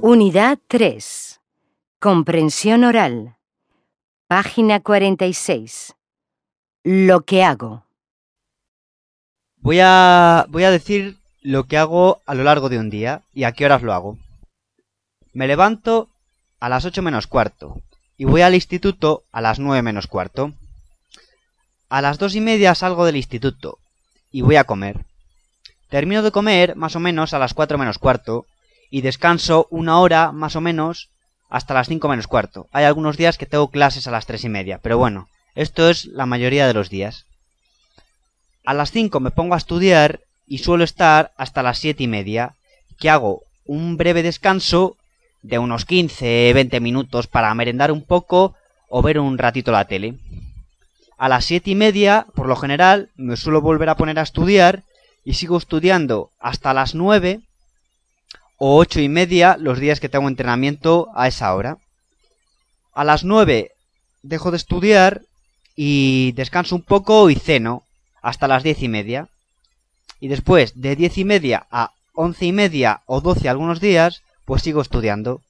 Unidad 3. Comprensión oral. Página 46. Lo que hago. Voy a, voy a decir lo que hago a lo largo de un día y a qué horas lo hago. Me levanto a las 8 menos cuarto y voy al instituto a las 9 menos cuarto. A las dos y media salgo del instituto y voy a comer. Termino de comer más o menos a las 4 menos cuarto y descanso una hora más o menos hasta las 5 menos cuarto. Hay algunos días que tengo clases a las 3 y media, pero bueno, esto es la mayoría de los días. A las 5 me pongo a estudiar y suelo estar hasta las 7 y media, que hago un breve descanso de unos 15-20 minutos para merendar un poco o ver un ratito la tele. A las 7 y media, por lo general, me suelo volver a poner a estudiar y sigo estudiando hasta las 9 o 8 y media los días que tengo entrenamiento a esa hora. A las 9 dejo de estudiar y descanso un poco y ceno hasta las 10 y media. Y después de 10 y media a 11 y media o 12 algunos días, pues sigo estudiando.